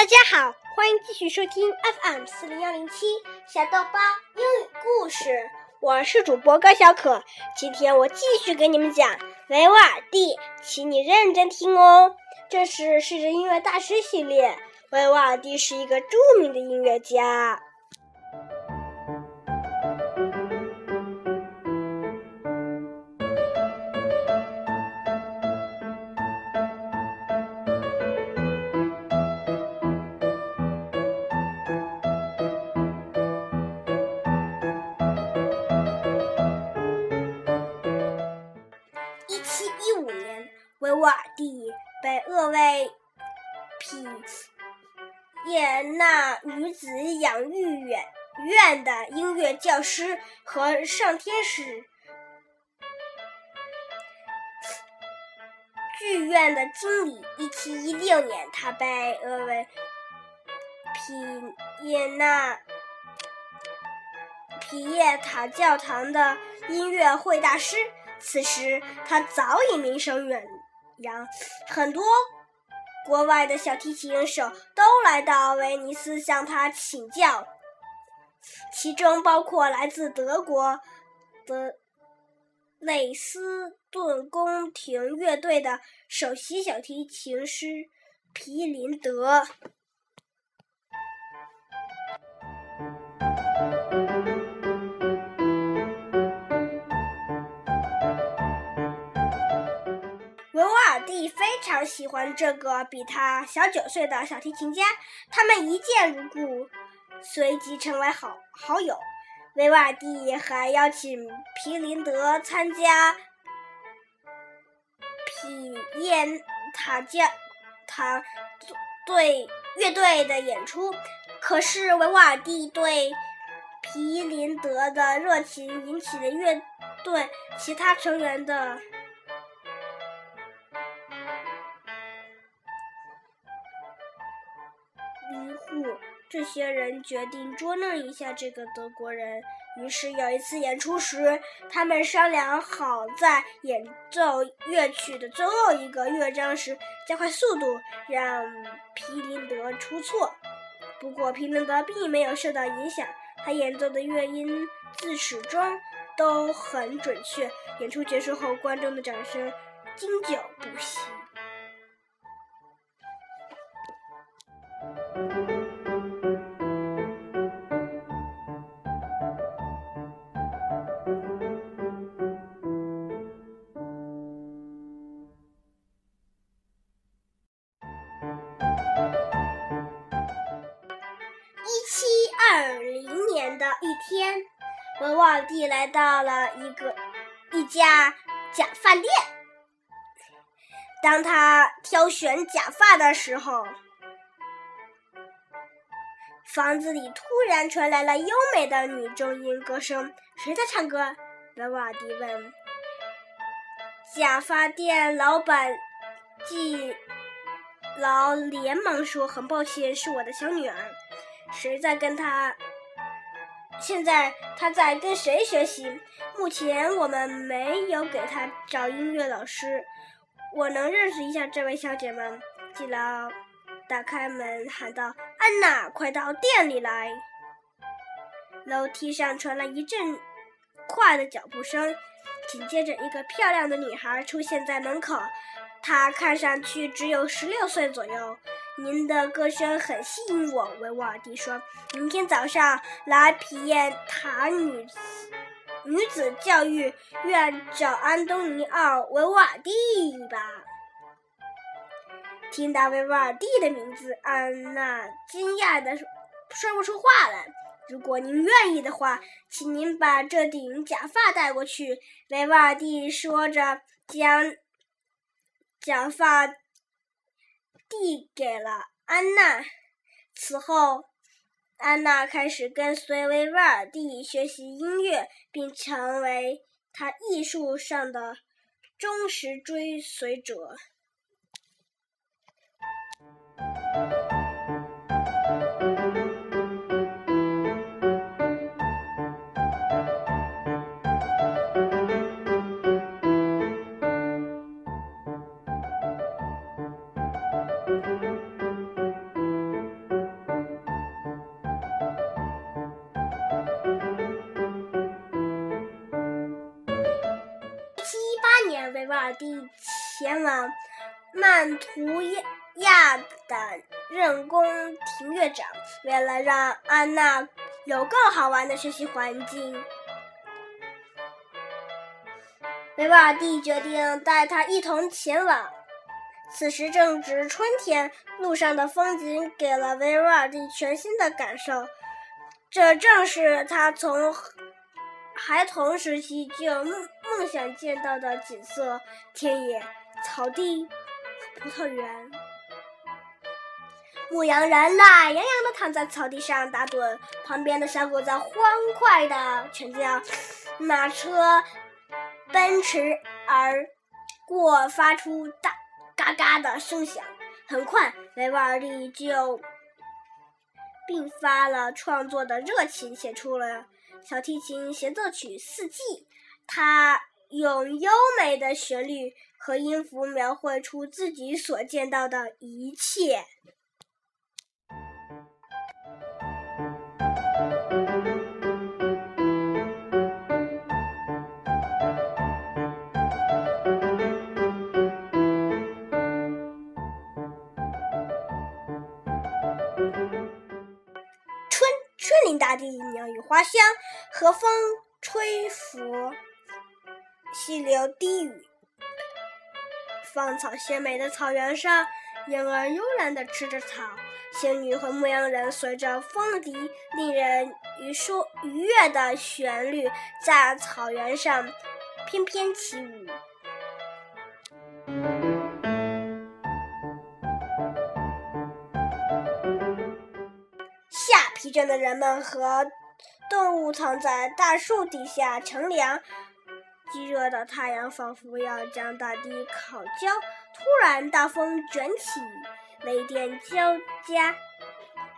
大家好，欢迎继续收听 FM 四零幺零七小豆包英语故事。我是主播高小可，今天我继续给你们讲维吾尔第，请你认真听哦。这是世界音乐大师系列，维吾尔第是一个著名的音乐家。被厄为皮耶纳女子养育院院的音乐教师和上天使剧院的经理。一七一六年，他被厄为皮耶纳皮耶塔教堂的音乐会大师。此时，他早已名声远。扬，很多国外的小提琴手都来到威尼斯向他请教，其中包括来自德国的累斯顿宫廷乐队的首席小提琴师皮林德。非常喜欢这个比他小九岁的小提琴家，他们一见如故，随即成为好好友。维瓦蒂还邀请皮林德参加皮耶塔加塔队乐队的演出，可是维瓦蒂对皮林德的热情引起了乐队其他成员的。这些人决定捉弄一下这个德国人。于是有一次演出时，他们商量好在演奏乐曲的最后一个乐章时加快速度，让皮林德出错。不过皮林德并没有受到影响，他演奏的乐音自始终都很准确。演出结束后，观众的掌声经久不息。到了一个一家假发店。当他挑选假发的时候，房子里突然传来了优美的女中音歌声。谁在唱歌？维瓦迪问。假发店老板季劳连忙说：“很抱歉，是我的小女儿。谁在跟她？”现在他在跟谁学习？目前我们没有给他找音乐老师。我能认识一下这位小姐吗？季劳打开门喊道：“安娜，快到店里来！”楼梯上传来一阵快的脚步声，紧接着一个漂亮的女孩出现在门口。她看上去只有十六岁左右。您的歌声很吸引我，维瓦尔第说：“明天早上来皮耶塔女女子教育院找安东尼奥·维瓦尔第吧。”听到维瓦尔第的名字，安娜惊讶的说不出话来。如果您愿意的话，请您把这顶假发带过去。”维瓦尔第说着，将假发。递给了安娜。此后，安娜开始跟随维瓦尔第学习音乐，并成为他艺术上的忠实追随者。地前往曼图亚亚的任宫庭院长，为了让安娜有更好玩的学习环境，维瓦尔第决定带她一同前往。此时正值春天，路上的风景给了维瓦尔第全新的感受。这正是他从孩童时期就梦梦想见到的景色：田野、草地、葡萄园。牧羊人懒洋洋地躺在草地上打盹，旁边的小狗在欢快地犬叫，马车奔驰而过，发出大。嘎嘎的声响，很快维瓦尔第就并发了创作的热情，写出了小提琴协奏曲《四季》。他用优美的旋律和音符描绘出自己所见到的一切。春，春临大地鸟语花香，和风吹拂，溪流低语。芳草鲜美的草原上，婴儿悠然地吃着草。仙女和牧羊人随着风笛，令人愉舒愉悦的旋律，在草原上翩翩起舞。下疲倦的人们和动物藏在大树底下乘凉，炙热的太阳仿佛要将大地烤焦。突然，大风卷起，雷电交加，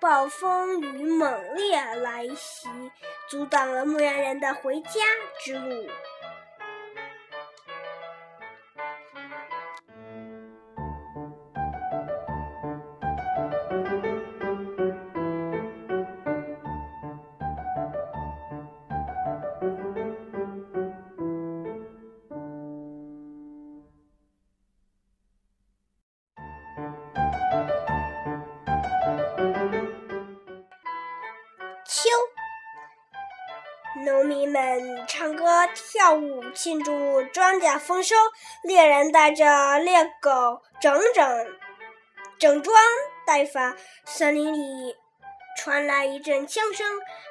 暴风雨猛烈来袭，阻挡了牧羊人的回家之路。们唱歌跳舞庆祝庄稼丰收，猎人带着猎狗整整整装待发。森林里传来一阵枪声，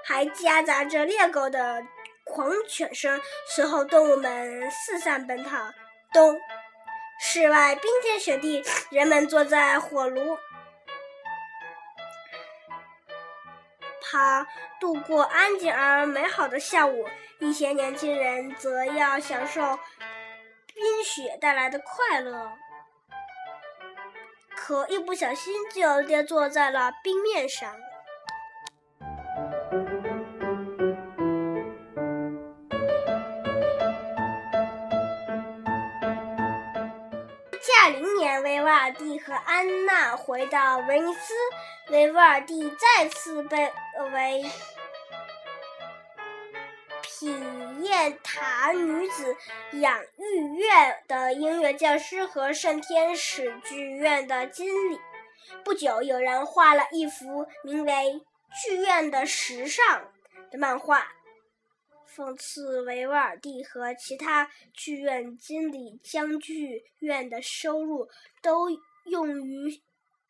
还夹杂着猎狗的狂犬声。随后，动物们四散奔逃。冬，室外冰天雪地，人们坐在火炉。他度过安静而美好的下午，一些年轻人则要享受冰雪带来的快乐，可一不小心就跌坐在了冰面上。下零年，维瓦尔第和安娜回到威尼斯，维瓦尔第再次被。为皮耶塔女子养育院的音乐教师和圣天使剧院的经理。不久，有人画了一幅名为《剧院的时尚》的漫画，讽刺维瓦尔第和其他剧院经理将剧院的收入都用于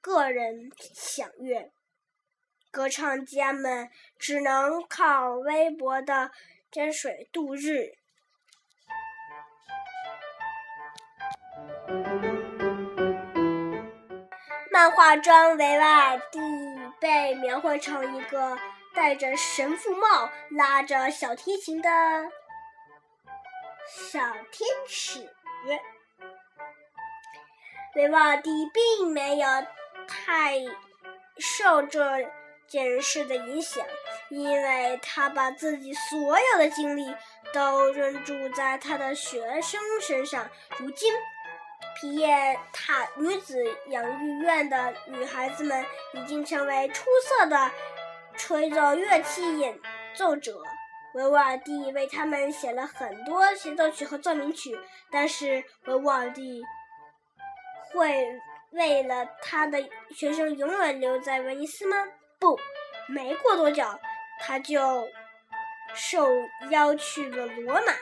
个人享乐。歌唱家们只能靠微薄的沾水度日。漫画中，维瓦尔第被描绘成一个戴着神父帽、拉着小提琴的小天使。维瓦尔第并没有太受这。件事的影响，因为他把自己所有的精力都专注在他的学生身上。如今，皮耶塔女子养育院的女孩子们已经成为出色的吹奏乐器演奏者。维吾尔第为他们写了很多协奏曲和奏鸣曲，但是维吾尔第会为了他的学生永远留在威尼斯吗？不，没过多久，他就受邀去了罗马。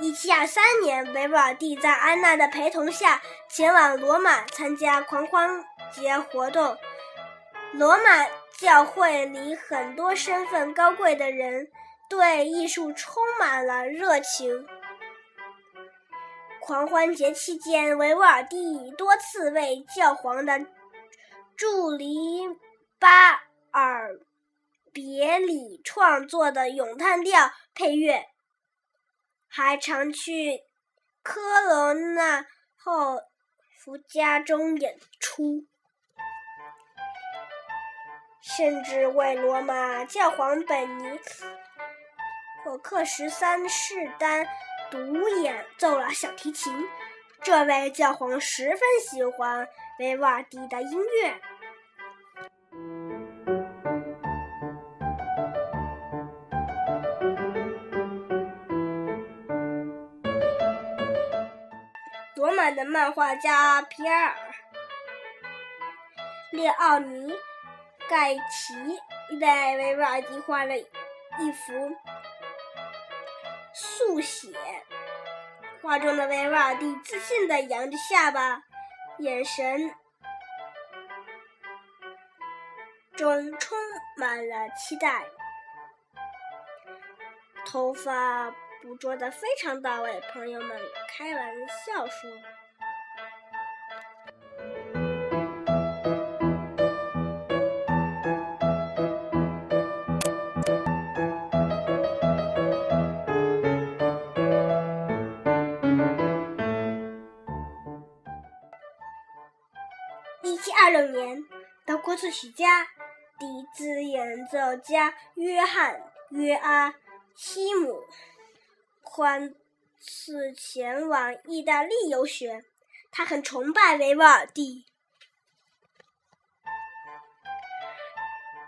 一七二三年，维瓦尔第在安娜的陪同下前往罗马参加狂欢节活动。罗马教会里很多身份高贵的人对艺术充满了热情。狂欢节期间，维瓦尔第多次为教皇的助理巴尔别里创作的咏叹调配乐。还常去科罗纳后夫家中演出，甚至为罗马教皇本尼霍克十三世丹独演奏了小提琴。这位教皇十分喜欢维瓦蒂的音乐。的漫画家皮埃尔·列奥尼盖奇为维瓦尔第画了一幅速写，画中的维瓦尔第自信地扬着下巴，眼神中充满了期待，头发。捕捉的非常到位，朋友们开玩笑说：“一七二六年，德国作曲家、笛子演奏家约翰·约阿希姆。”宽次前往意大利游学，他很崇拜维瓦尔第。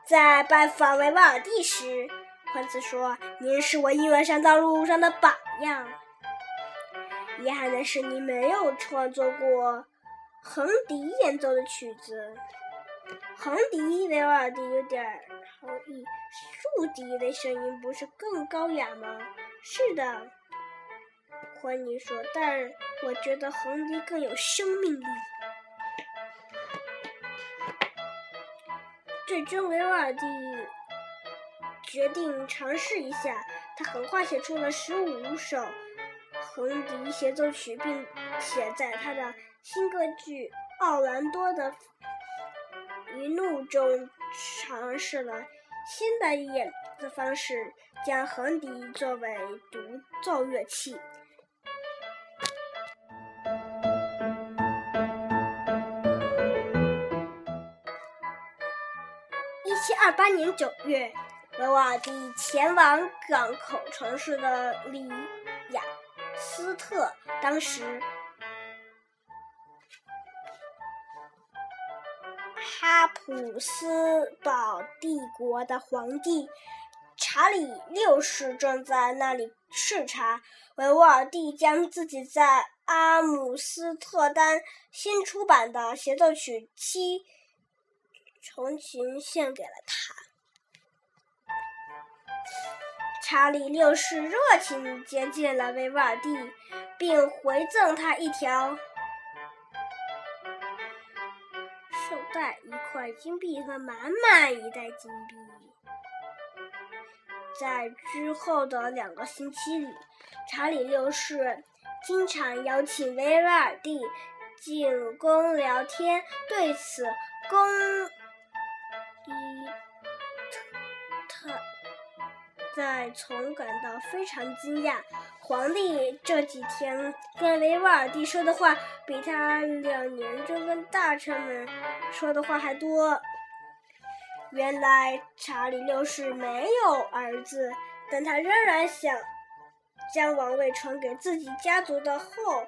在拜访维瓦尔第时，宽次说：“您是我音乐上道路上的榜样。遗憾的是，你没有创作过横笛演奏的曲子。横笛，维瓦尔第有点儿好意。竖笛的声音不是更高雅吗？”是的，欢尼说，但我觉得横笛更有生命力。最终，维瓦尔第决定尝试一下。他很快写出了十五首横笛协奏曲，并且在他的新歌剧《奥兰多的一怒》中尝试了新的演。奏方式将横笛作为独奏乐器。一七二八年九月，维瓦蒂前往港口城市的里雅斯特，当时哈普斯堡帝国的皇帝。查理六世正在那里视察，维吾尔第将自己在阿姆斯特丹新出版的协奏曲七重琴献给了他。查理六世热情接见了维瓦尔第，并回赠他一条袋、一块金币和满满一袋金币。在之后的两个星期里，查理六世经常邀请维瓦尔第进宫聊天。对此，宫伊特在从感到非常惊讶。皇帝这几天跟维瓦尔第说的话，比他两年中跟大臣们说的话还多。原来查理六世没有儿子，但他仍然想将王位传给自己家族的后，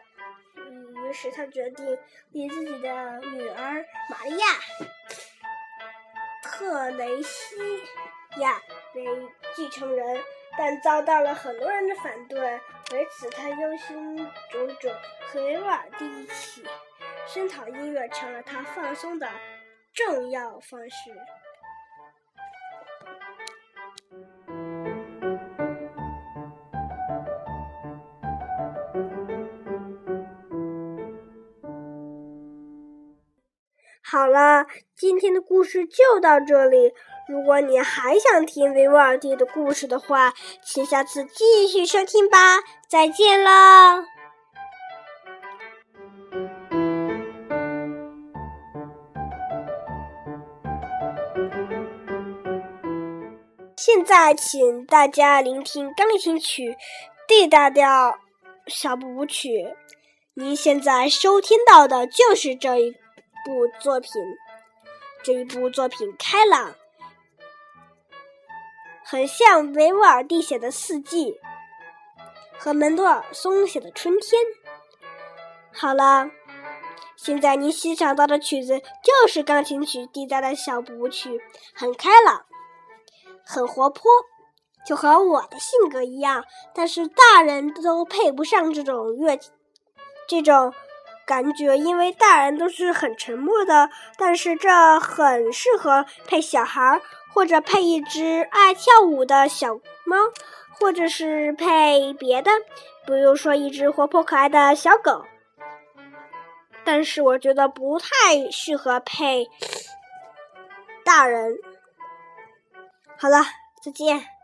于是他决定以自己的女儿玛利亚·特雷西亚为继承人。但遭到了很多人的反对。为此，他忧心忡忡，和维瓦尔第一起声讨音乐，成了他放松的重要方式。好了，今天的故事就到这里。如果你还想听维瓦尔第的故事的话，请下次继续收听吧。再见了。现在，请大家聆听钢琴曲《D 大调小步舞曲》。您现在收听到的就是这一部作品。这一部作品开朗，很像维瓦尔第写的《四季》和门多尔松写的《春天》。好了，现在你欣赏到的曲子就是钢琴曲《D 大调小步舞曲》，很开朗。很活泼，就和我的性格一样。但是大人都配不上这种乐，这种感觉，因为大人都是很沉默的。但是这很适合配小孩，或者配一只爱跳舞的小猫，或者是配别的，比如说一只活泼可爱的小狗。但是我觉得不太适合配大人。好了，再见。